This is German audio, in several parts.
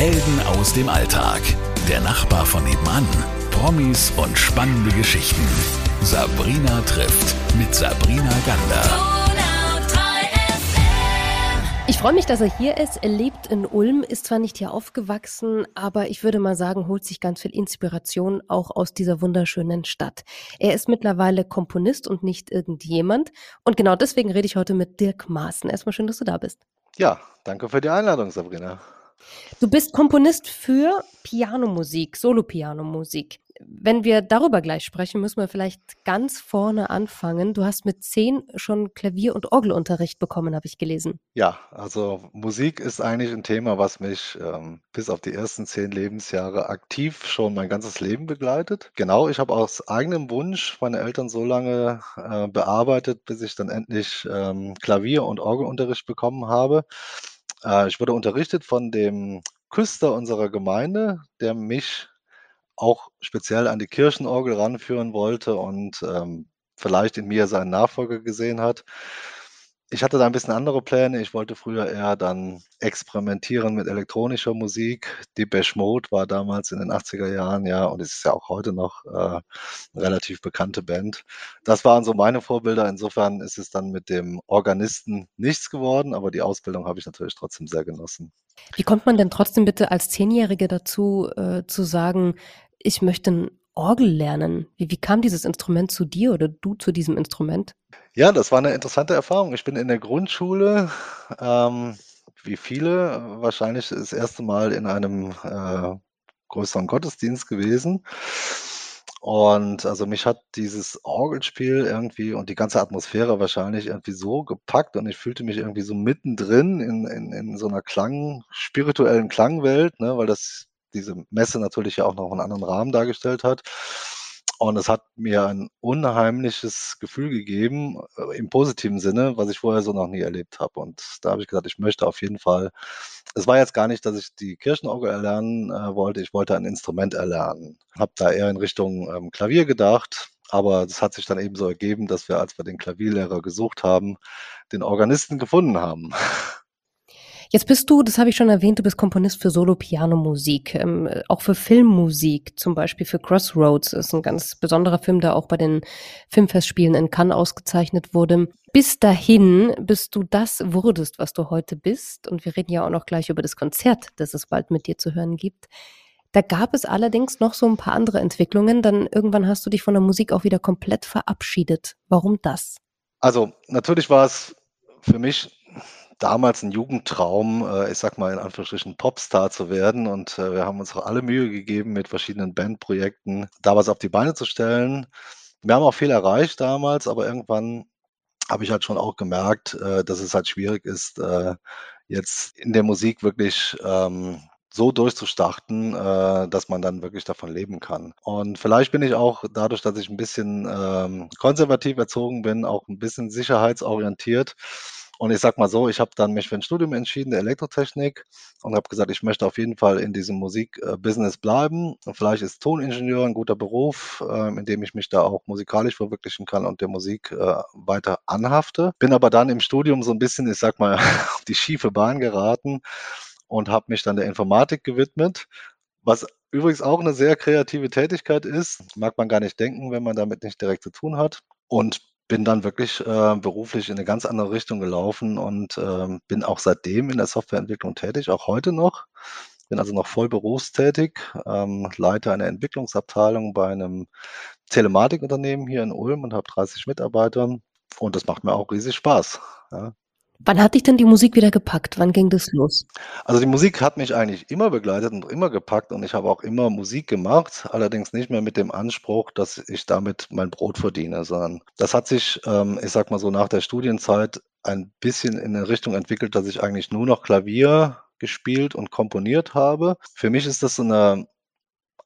Helden aus dem Alltag. Der Nachbar von nebenan. Promis und spannende Geschichten. Sabrina trifft mit Sabrina Gander. Ich freue mich, dass er hier ist. Er lebt in Ulm, ist zwar nicht hier aufgewachsen, aber ich würde mal sagen, holt sich ganz viel Inspiration auch aus dieser wunderschönen Stadt. Er ist mittlerweile Komponist und nicht irgendjemand. Und genau deswegen rede ich heute mit Dirk Maaßen. Erstmal schön, dass du da bist. Ja, danke für die Einladung, Sabrina. Du bist Komponist für Pianomusik, Solo-Pianomusik. Wenn wir darüber gleich sprechen, müssen wir vielleicht ganz vorne anfangen. Du hast mit zehn schon Klavier- und Orgelunterricht bekommen, habe ich gelesen. Ja, also Musik ist eigentlich ein Thema, was mich ähm, bis auf die ersten zehn Lebensjahre aktiv schon mein ganzes Leben begleitet. Genau, ich habe aus eigenem Wunsch meine Eltern so lange äh, bearbeitet, bis ich dann endlich ähm, Klavier- und Orgelunterricht bekommen habe. Äh, ich wurde unterrichtet von dem Küster unserer Gemeinde, der mich auch speziell an die Kirchenorgel ranführen wollte und ähm, vielleicht in mir seinen Nachfolger gesehen hat. Ich hatte da ein bisschen andere Pläne. Ich wollte früher eher dann experimentieren mit elektronischer Musik. Depeche Mode war damals in den 80er Jahren, ja, und es ist ja auch heute noch äh, eine relativ bekannte Band. Das waren so meine Vorbilder. Insofern ist es dann mit dem Organisten nichts geworden, aber die Ausbildung habe ich natürlich trotzdem sehr genossen. Wie kommt man denn trotzdem bitte als Zehnjährige dazu, äh, zu sagen, ich möchte ein Orgel lernen. Wie, wie kam dieses Instrument zu dir oder du zu diesem Instrument? Ja, das war eine interessante Erfahrung. Ich bin in der Grundschule, ähm, wie viele, wahrscheinlich das erste Mal in einem äh, größeren Gottesdienst gewesen. Und also mich hat dieses Orgelspiel irgendwie und die ganze Atmosphäre wahrscheinlich irgendwie so gepackt und ich fühlte mich irgendwie so mittendrin in, in, in so einer Klang, spirituellen Klangwelt, ne, weil das diese Messe natürlich ja auch noch einen anderen Rahmen dargestellt hat. Und es hat mir ein unheimliches Gefühl gegeben, äh, im positiven Sinne, was ich vorher so noch nie erlebt habe. Und da habe ich gesagt, ich möchte auf jeden Fall, es war jetzt gar nicht, dass ich die Kirchenorgel erlernen äh, wollte, ich wollte ein Instrument erlernen. Habe da eher in Richtung ähm, Klavier gedacht, aber es hat sich dann eben so ergeben, dass wir, als wir den Klavierlehrer gesucht haben, den Organisten gefunden haben. Jetzt bist du, das habe ich schon erwähnt, du bist Komponist für Solo-Piano-Musik, ähm, auch für Filmmusik, zum Beispiel für Crossroads, ist ein ganz besonderer Film, der auch bei den Filmfestspielen in Cannes ausgezeichnet wurde. Bis dahin, bis du das wurdest, was du heute bist, und wir reden ja auch noch gleich über das Konzert, das es bald mit dir zu hören gibt, da gab es allerdings noch so ein paar andere Entwicklungen. Dann irgendwann hast du dich von der Musik auch wieder komplett verabschiedet. Warum das? Also natürlich war es für mich damals ein Jugendtraum, äh, ich sag mal in Anführungsstrichen Popstar zu werden und äh, wir haben uns auch alle Mühe gegeben, mit verschiedenen Bandprojekten da was auf die Beine zu stellen. Wir haben auch viel erreicht damals, aber irgendwann habe ich halt schon auch gemerkt, äh, dass es halt schwierig ist, äh, jetzt in der Musik wirklich ähm, so durchzustarten, äh, dass man dann wirklich davon leben kann. Und vielleicht bin ich auch dadurch, dass ich ein bisschen ähm, konservativ erzogen bin, auch ein bisschen sicherheitsorientiert und ich sag mal so, ich habe dann mich für ein Studium entschieden, Elektrotechnik, und habe gesagt, ich möchte auf jeden Fall in diesem Musikbusiness bleiben. Und vielleicht ist Toningenieur ein guter Beruf, äh, in dem ich mich da auch musikalisch verwirklichen kann und der Musik äh, weiter anhafte. Bin aber dann im Studium so ein bisschen, ich sag mal, auf die schiefe Bahn geraten und habe mich dann der Informatik gewidmet, was übrigens auch eine sehr kreative Tätigkeit ist. Mag man gar nicht denken, wenn man damit nicht direkt zu tun hat. Und bin dann wirklich äh, beruflich in eine ganz andere Richtung gelaufen und ähm, bin auch seitdem in der Softwareentwicklung tätig, auch heute noch. Bin also noch voll berufstätig, ähm, leite eine Entwicklungsabteilung bei einem Telematikunternehmen hier in Ulm und habe 30 Mitarbeiter und das macht mir auch riesig Spaß. Ja. Wann hat dich denn die Musik wieder gepackt? Wann ging das los? Also die Musik hat mich eigentlich immer begleitet und immer gepackt und ich habe auch immer Musik gemacht, allerdings nicht mehr mit dem Anspruch, dass ich damit mein Brot verdiene, sondern das hat sich, ähm, ich sag mal so, nach der Studienzeit ein bisschen in eine Richtung entwickelt, dass ich eigentlich nur noch Klavier gespielt und komponiert habe. Für mich ist das so eine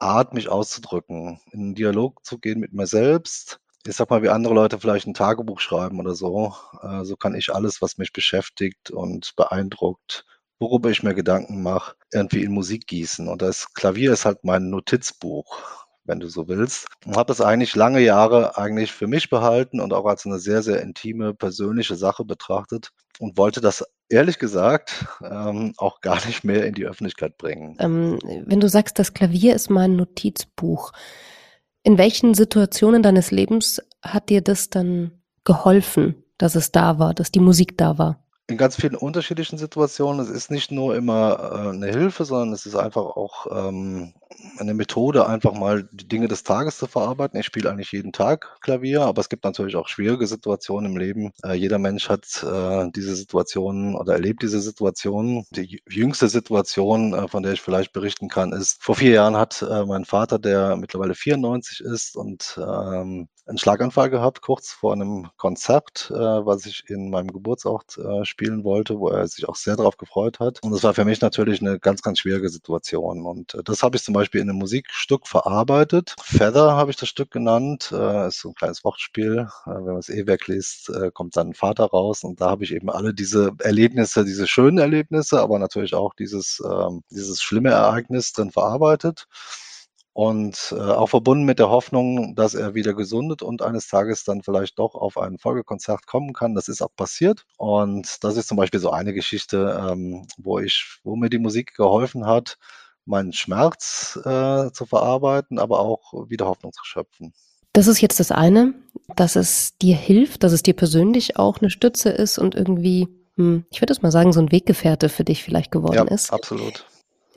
Art, mich auszudrücken, in einen Dialog zu gehen mit mir selbst, ich sag mal, wie andere Leute vielleicht ein Tagebuch schreiben oder so, äh, so kann ich alles, was mich beschäftigt und beeindruckt, worüber ich mir Gedanken mache, irgendwie in Musik gießen. Und das Klavier ist halt mein Notizbuch. wenn du so willst. Und habe das eigentlich lange Jahre eigentlich für mich behalten und auch als eine sehr, sehr intime, persönliche Sache betrachtet und wollte das ehrlich gesagt ähm, auch gar nicht mehr in die Öffentlichkeit bringen. Ähm, wenn du sagst, das Klavier ist mein Notizbuch, in welchen Situationen deines Lebens hat dir das dann geholfen, dass es da war, dass die Musik da war? In ganz vielen unterschiedlichen Situationen. Es ist nicht nur immer, äh, 'ne Hilfe, sondern es ist einfach auch, ähm, 'ne Methode, einfach mal die Dinge des Tages zu verarbeiten. Ich spiele eigentlich jeden Tag Klavier, aber es gibt natürlich auch schwierige Situationen im Leben. Äh, jeder Mensch hat, äh, diese Situationen oder erlebt diese Situationen. Die jüngste Situation, äh, von der ich vielleicht berichten kann, ist, vor 4 Jahren hat, äh, mein Vater, der mittlerweile 94 ist und, ähm, 'n Schlaganfall gehabt, kurz vor einem Konzert, äh, was ich in meinem Geburtsort, äh, spielen wollte, wo er sich auch sehr drauf gefreut hat. Und das war für mich natürlich eine ganz, ganz schwierige Situation. Und, das habe ich zum Beispiel in einem Musikstück verarbeitet. Feather habe ich das Stück genannt, äh, ist so ein kleines Wortspiel. Äh, wenn man es eh wegliest, äh, kommt dann Vater raus und da habe ich eben alle diese Erlebnisse, diese schönen Erlebnisse, aber natürlich auch dieses, ähm dieses schlimme Ereignis drin verarbeitet und äh, auch verbunden mit der Hoffnung, dass er wieder gesundet und eines Tages dann vielleicht doch auf ein Folgekonzert kommen kann. Das ist auch passiert. Und das ist zum Beispiel so eine Geschichte, ähm, wo ich, wo mir die Musik geholfen hat, meinen Schmerz äh, zu verarbeiten, aber auch wieder Hoffnung zu schöpfen. Das ist jetzt das eine, dass es dir hilft, dass es dir persönlich auch eine Stütze ist und irgendwie, hm, ich würde es mal sagen, so ein Weggefährte für dich vielleicht geworden Ja, ist. absolut.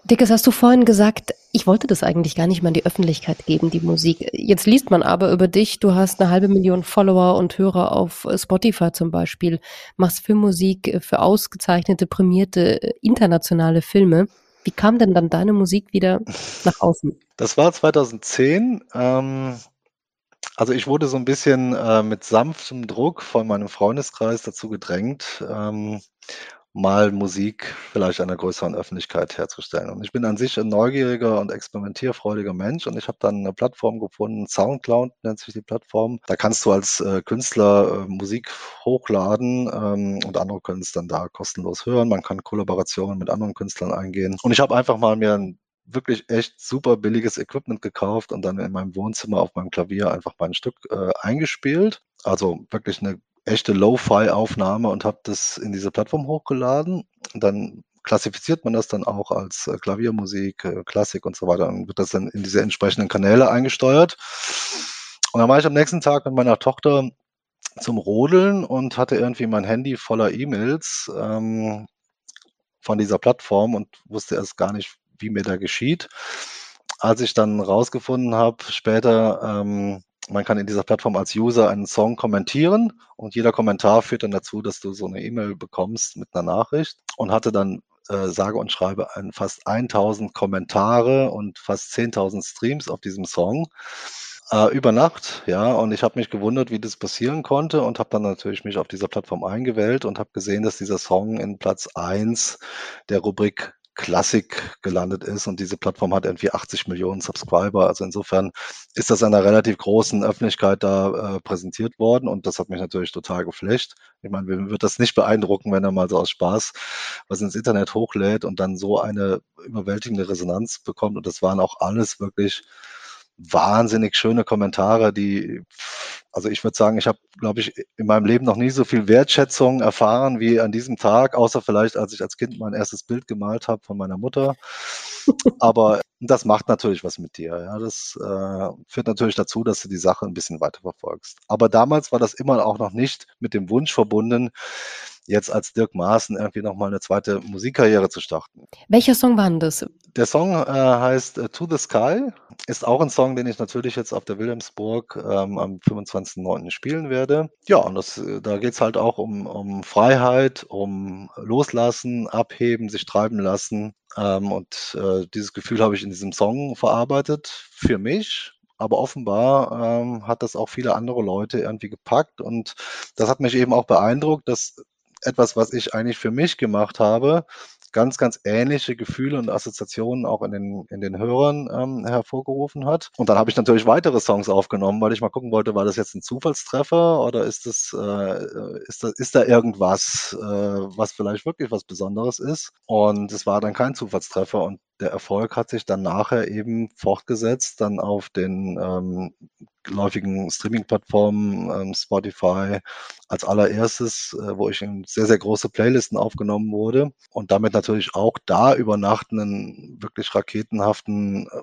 Dickes, hast du vorhin gesagt, ich wollte das eigentlich gar nicht mal in die Öffentlichkeit geben, die Musik. Jetzt liest man aber über dich, du hast eine halbe Million Follower und Hörer auf Spotify zum Beispiel, machst Filmmusik für ausgezeichnete, prämierte internationale Filme. Wie kam denn dann deine Musik wieder nach außen? Das war 2010. Ähm, also ich wurde so ein bisschen äh, mit sanftem Druck von meinem Freundeskreis dazu gedrängt, ähm, mal Musik vielleicht einer größeren Öffentlichkeit herzustellen. Und ich bin an sich ein neugieriger und experimentierfreudiger Mensch und ich habe dann eine Plattform gefunden, Soundcloud nennt sich die Plattform. Da kannst du als äh, Künstler äh, Musik hochladen ähm, und andere können es dann da kostenlos hören. Man kann Kollaborationen mit anderen Künstlern eingehen. Und ich habe einfach mal mir ein wirklich echt super billiges Equipment gekauft und dann in meinem Wohnzimmer auf meinem Klavier einfach mein Stück äh, eingespielt. Also wirklich eine echte Lo-Fi-Aufnahme und habe das in diese Plattform hochgeladen. Dann klassifiziert man das dann auch als äh, Klaviermusik, äh, Klassik und so weiter und wird das dann in diese entsprechenden Kanäle eingesteuert. Und dann war ich am nächsten Tag mit meiner Tochter zum Rodeln und hatte irgendwie mein Handy voller E-Mails ähm, von dieser Plattform und wusste erst gar nicht, wie mir da geschieht. Als ich dann rausgefunden habe, später, ähm, man kann in dieser Plattform als User einen Song kommentieren und jeder Kommentar führt dann dazu, dass du so eine E-Mail bekommst mit einer Nachricht und hatte dann äh, sage und schreibe ein, fast 1000 Kommentare und fast 10.000 Streams auf diesem Song. Äh, über Nacht, ja, und ich habe mich gewundert, wie das passieren konnte und habe dann natürlich mich auf dieser Plattform eingewählt und habe gesehen, dass dieser Song in Platz 1 der Rubrik Klassik gelandet ist und diese Plattform hat irgendwie 80 Millionen Subscriber. Also insofern ist das einer relativ großen Öffentlichkeit da äh, präsentiert worden und das hat mich natürlich total geflasht. Ich meine, mir wird das nicht beeindrucken, wenn er mal so aus Spaß was ins Internet hochlädt und dann so eine überwältigende Resonanz bekommt und das waren auch alles wirklich wahnsinnig schöne Kommentare, die, also ich würde sagen, ich habe, glaube ich, in meinem Leben noch nie so viel Wertschätzung erfahren wie an diesem Tag, außer vielleicht, als ich als Kind mein erstes Bild gemalt habe von meiner Mutter. Aber das macht natürlich was mit dir. Ja. Das äh, führt natürlich dazu, dass du die Sache ein bisschen weiter verfolgst. Aber damals war das immer auch noch nicht mit dem Wunsch verbunden, jetzt als Dirk Maaßen irgendwie nochmal eine zweite Musikkarriere zu starten. Welcher Song war denn das? Der Song äh, heißt äh, To the Sky, ist auch ein Song, den ich natürlich jetzt auf der Wilhelmsburg ähm, am 25.09. spielen werde. Ja, und das, äh, da geht's halt auch um, um Freiheit, um Loslassen, Abheben, sich treiben lassen. Ähm, und äh, dieses Gefühl habe ich in diesem Song verarbeitet für mich, aber offenbar ähm, hat das auch viele andere Leute irgendwie gepackt und das hat mich eben auch beeindruckt, dass etwas, was ich eigentlich für mich gemacht habe, ganz, ganz ähnliche Gefühle und Assoziationen auch in den, in den Hörern ähm, hervorgerufen hat. Und dann habe ich natürlich weitere Songs aufgenommen, weil ich mal gucken wollte, war das jetzt ein Zufallstreffer oder ist das, äh, ist da, ist da irgendwas, äh, was vielleicht wirklich was Besonderes ist? Und es war dann kein Zufallstreffer und der Erfolg hat sich dann nachher eben fortgesetzt, dann auf den ähm, läufigen Streaming-Plattformen, ähm, Spotify als allererstes, äh, wo ich in sehr, sehr große Playlisten aufgenommen wurde und damit natürlich auch da über Nacht einen wirklich raketenhaften äh,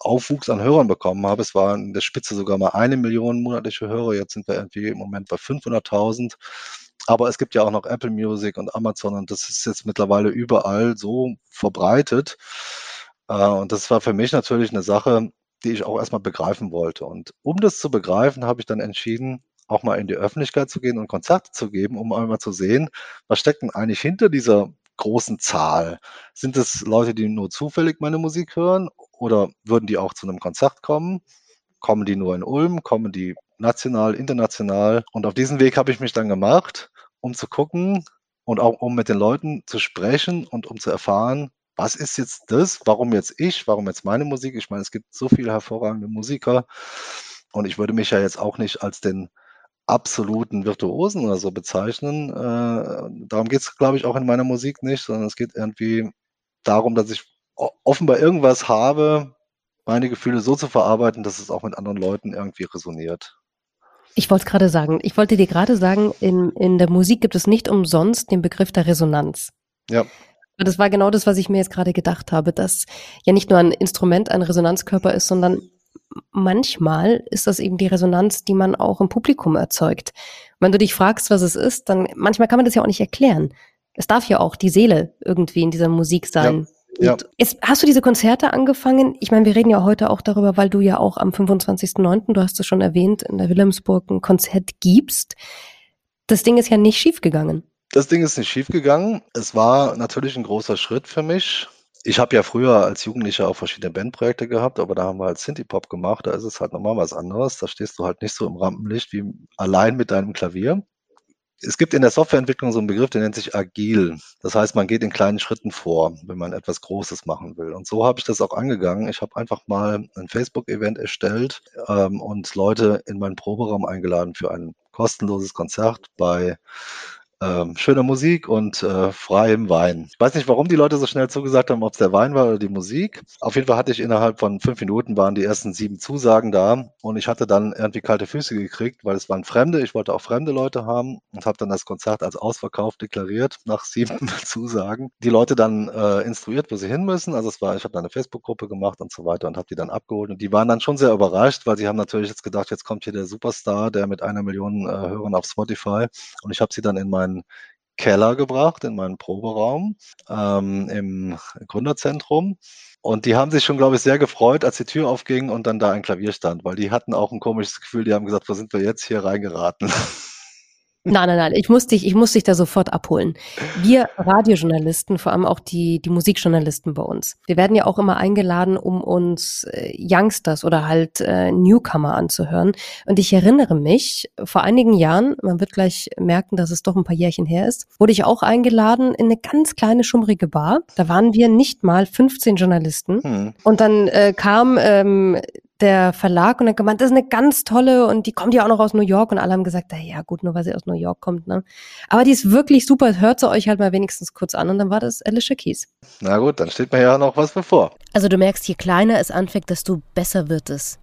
Aufwuchs an Hörern bekommen habe. Es war in der Spitze sogar mal eine Million monatliche Hörer. Jetzt sind wir irgendwie im Moment bei 500.000. Aber es gibt ja auch noch Apple Music und Amazon und das ist jetzt mittlerweile überall so verbreitet. Äh, und das war für mich natürlich eine Sache, die ich auch erstmal begreifen wollte. Und um das zu begreifen, habe ich dann entschieden, auch mal in die Öffentlichkeit zu gehen und Konzerte zu geben, um einmal zu sehen, was steckt denn eigentlich hinter dieser großen Zahl? Sind es Leute, die nur zufällig meine Musik hören oder würden die auch zu einem Konzert kommen? Kommen die nur in Ulm? Kommen die national, international? Und auf diesen Weg habe ich mich dann gemacht, um zu gucken und auch um mit den Leuten zu sprechen und um zu erfahren, was ist jetzt das? Warum jetzt ich? Warum jetzt meine Musik? Ich meine, es gibt so viele hervorragende Musiker und ich würde mich ja jetzt auch nicht als den absoluten Virtuosen oder so bezeichnen. Äh, darum geht es, glaube ich, auch in meiner Musik nicht, sondern es geht irgendwie darum, dass ich offenbar irgendwas habe, meine Gefühle so zu verarbeiten, dass es auch mit anderen Leuten irgendwie resoniert. Ich wollte es gerade sagen. Ich wollte dir gerade sagen, in, in der Musik gibt es nicht umsonst den Begriff der Resonanz. Ja. Das war genau das, was ich mir jetzt gerade gedacht habe, dass ja nicht nur ein Instrument ein Resonanzkörper ist, sondern manchmal ist das eben die Resonanz, die man auch im Publikum erzeugt. wenn du dich fragst, was es ist, dann manchmal kann man das ja auch nicht erklären. Es darf ja auch die Seele irgendwie in dieser Musik sein. Ja. Ja. Jetzt hast du diese Konzerte angefangen. Ich meine, wir reden ja heute auch darüber, weil du ja auch am 25.09., du hast es schon erwähnt, in der Wilhelmsburg ein Konzert gibst. Das Ding ist ja nicht schiefgegangen. Das Ding ist nicht schiefgegangen. Es war natürlich ein großer Schritt für mich. Ich habe ja früher als Jugendlicher auch verschiedene Bandprojekte gehabt, aber da haben wir halt Synthie-Pop gemacht. Da ist es halt nochmal was anderes. Da stehst du halt nicht so im Rampenlicht wie allein mit deinem Klavier. Es gibt in der Softwareentwicklung so einen Begriff, der nennt sich agil. Das heißt, man geht in kleinen Schritten vor, wenn man etwas Großes machen will. Und so habe ich das auch angegangen. Ich habe einfach mal ein Facebook-Event erstellt ähm, und Leute in meinen Proberaum eingeladen für ein kostenloses Konzert bei ähm, schöner Musik und äh, freiem Wein. Ich weiß nicht, warum die Leute so schnell zugesagt haben, ob es der Wein war oder die Musik. Auf jeden Fall hatte ich innerhalb von fünf Minuten waren die ersten sieben Zusagen da und ich hatte dann irgendwie kalte Füße gekriegt, weil es waren Fremde. Ich wollte auch fremde Leute haben und habe dann das Konzert als ausverkauft deklariert nach sieben Zusagen. Die Leute dann äh, instruiert, wo sie hin müssen. Also es war, ich habe dann eine Facebook-Gruppe gemacht und so weiter und habe die dann abgeholt und die waren dann schon sehr überrascht, weil sie haben natürlich jetzt gedacht, jetzt kommt hier der Superstar, der mit einer Million äh, Hörern auf Spotify und ich habe sie dann in meinen meinen Keller gebracht, in meinen Proberaum ähm, im Gründerzentrum. Und die haben sich schon, glaube ich, sehr gefreut, als die Tür aufging und dann da ein Klavier stand, weil die hatten auch ein komisches Gefühl, die haben gesagt, wo sind wir jetzt hier reingeraten? Nein, nein, nein, ich muss dich, ich muss dich da sofort abholen. Wir Radiojournalisten, vor allem auch die, die Musikjournalisten bei uns, wir werden ja auch immer eingeladen, um uns äh, Youngsters oder halt äh, Newcomer anzuhören. Und ich erinnere mich, vor einigen Jahren, man wird gleich merken, dass es doch ein paar Jährchen her ist, wurde ich auch eingeladen in eine ganz kleine, schummrige Bar. Da waren wir nicht mal 15 Journalisten. Hm. Und dann äh, kam ähm, der Verlag und hat gemeint, das ist eine ganz tolle und die kommt ja auch noch aus New York und alle haben gesagt, ja gut, nur weil sie aus New York kommt, ne? Aber die ist wirklich super, hört sie euch halt mal wenigstens kurz an und dann war das Alicia Keys. Na gut, dann steht mir ja noch was bevor. Also du merkst, je kleiner es anfängt, desto besser wird es.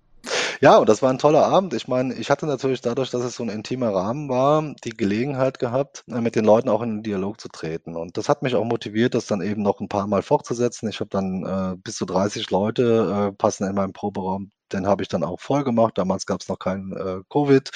Ja, und das war ein toller Abend. Ich meine, ich hatte natürlich dadurch, dass es so ein intimer Rahmen war, die Gelegenheit gehabt, äh, mit den Leuten auch in den Dialog zu treten. Und das hat mich auch motiviert, das dann eben noch ein paar Mal fortzusetzen. Ich habe dann äh, bis zu 30 Leute äh, passen in meinem Proberaum den habe ich dann auch voll gemacht. Damals gab es noch kein äh, Covid.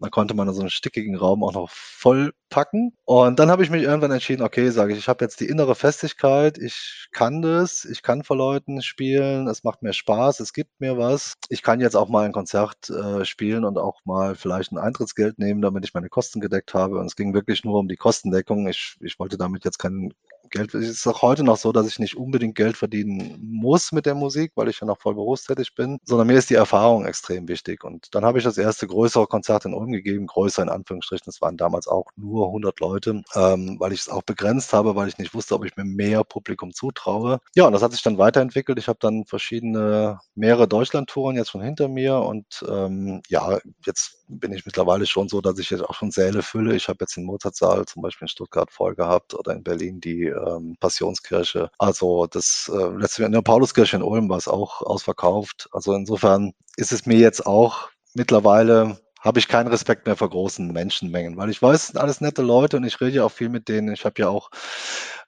Da konnte man so einen stickigen Raum auch noch voll packen. Und dann habe ich mich irgendwann entschieden, okay, sage ich, ich habe jetzt die innere Festigkeit, ich kann das, ich kann vor Leuten spielen, es macht mir Spaß, es gibt mir was. Ich kann jetzt auch mal ein Konzert äh, spielen und auch mal vielleicht ein Eintrittsgeld nehmen, damit ich meine Kosten gedeckt habe. Und es ging wirklich nur um die Kostendeckung. Ich, ich wollte damit jetzt kein Geld, es ist auch heute noch so, dass ich nicht unbedingt Geld verdienen muss mit der Musik, weil ich ja noch voll berufstätig bin, sondern mir ist die Erfahrung extrem wichtig. Und dann habe ich das erste größere Konzert in Ulm gegeben, größer in Anführungsstrichen, das waren damals auch nur 100 Leute, ähm, weil ich es auch begrenzt habe, weil ich nicht wusste, ob ich mir mehr Publikum zutraue. Ja, und das hat sich dann weiterentwickelt. Ich habe dann verschiedene, mehrere Deutschland-Touren jetzt schon hinter mir und ähm, ja, jetzt bin ich mittlerweile schon so, dass ich jetzt auch schon Säle fülle. Ich habe jetzt den Mozartsaal zum Beispiel in Stuttgart voll gehabt oder in Berlin die ähm, Passionskirche. Also das äh, letzte in der Pauluskirche in Ulm war es auch ausverkauft. Also insofern ist es mir jetzt auch mittlerweile habe ich keinen Respekt mehr vor großen Menschenmengen, weil ich weiß, sind alles nette Leute und ich rede ja auch viel mit denen. Ich habe ja auch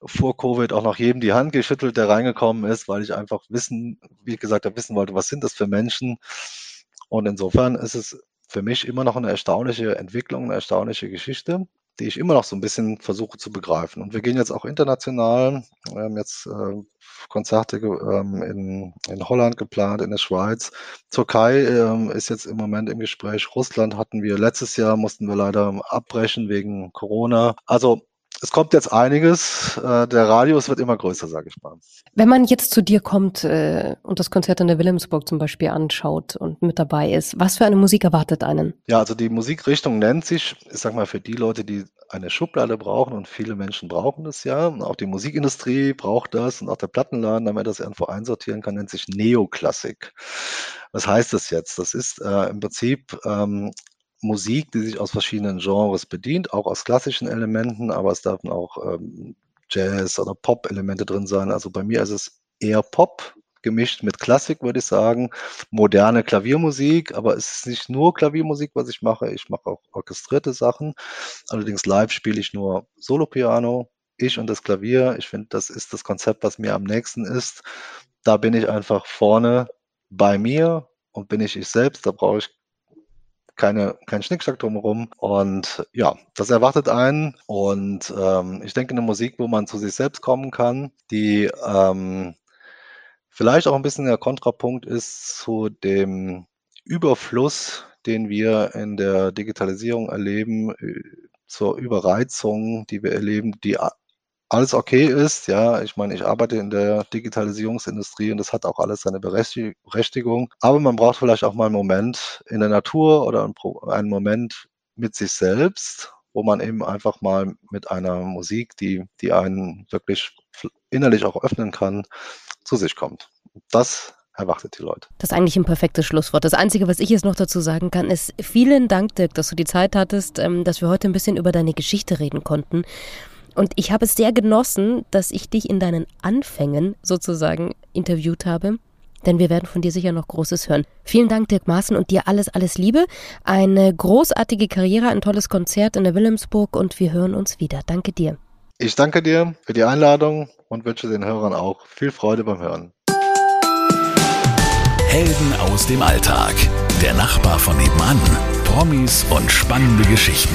vor Covid auch noch jedem die Hand geschüttelt, der reingekommen ist, weil ich einfach wissen, wie gesagt wissen wollte, was sind das für Menschen. Und insofern ist es für mich immer noch eine erstaunliche Entwicklung, eine erstaunliche Geschichte, die ich immer noch so ein bisschen versuche zu begreifen. Und wir gehen jetzt auch international. Wir haben jetzt äh, Konzerte ähm, in, in Holland geplant, in der Schweiz. Türkei ähm, ist jetzt im Moment im Gespräch. Russland hatten wir letztes Jahr, mussten wir leider abbrechen wegen Corona. Also es kommt jetzt einiges. Äh, der Radius wird immer größer, sage ich mal. Wenn man jetzt zu dir kommt äh, und das Konzert in der Wilhelmsburg zum Beispiel anschaut und mit dabei ist, was für eine Musik erwartet einen? Ja, also die Musikrichtung nennt sich, ich sag mal, für die Leute, die eine Schublade brauchen und viele Menschen brauchen das ja. Auch die Musikindustrie braucht das und auch der Plattenladen, damit er das irgendwo einsortieren kann, nennt sich Neoklassik. Was heißt das jetzt? Das ist äh, im Prinzip ähm, Musik, die sich aus verschiedenen Genres bedient, auch aus klassischen Elementen, aber es dürfen auch ähm, Jazz- oder Pop-Elemente drin sein. Also bei mir ist es eher Pop gemischt mit Klassik, würde ich sagen. Moderne Klaviermusik, aber es ist nicht nur Klaviermusik, was ich mache. Ich mache auch orchestrierte Sachen. Allerdings live spiele ich nur Solo-Piano, ich und das Klavier. Ich finde, das ist das Konzept, was mir am nächsten ist. Da bin ich einfach vorne bei mir und bin ich ich selbst. Da brauche ich keine, kein Schnickschnack drumherum. Und ja, das erwartet einen. Und ähm, ich denke, eine Musik, wo man zu sich selbst kommen kann, die ähm, vielleicht auch ein bisschen der Kontrapunkt ist zu dem Überfluss, den wir in der Digitalisierung erleben, äh, zur Überreizung, die wir erleben, die alles okay ist. Ja, ich meine, ich arbeite in der Digitalisierungsindustrie und das hat auch alles seine Berechtigung. Aber man braucht vielleicht auch mal einen Moment in der Natur oder einen Moment mit sich selbst, wo man eben einfach mal mit einer Musik, die, die einen wirklich innerlich auch öffnen kann, zu sich kommt. Das erwartet die Leute. Das ist eigentlich ein perfektes Schlusswort. Das Einzige, was ich jetzt noch dazu sagen kann, ist vielen Dank, Dirk, dass du die Zeit hattest, ähm, dass wir heute ein bisschen über deine Geschichte reden konnten. Und ich habe es sehr genossen, dass ich dich in deinen Anfängen sozusagen interviewt habe. Denn wir werden von dir sicher noch Großes hören. Vielen Dank, Dirk Maaßen, und dir alles, alles Liebe. Eine großartige Karriere, ein tolles Konzert in der Wilhelmsburg und wir hören uns wieder. Danke dir. Ich danke dir für die Einladung und wünsche den Hörern auch viel Freude beim Hören. Helden aus dem Alltag. Der Nachbar von nebenan. Promis und spannende Geschichten.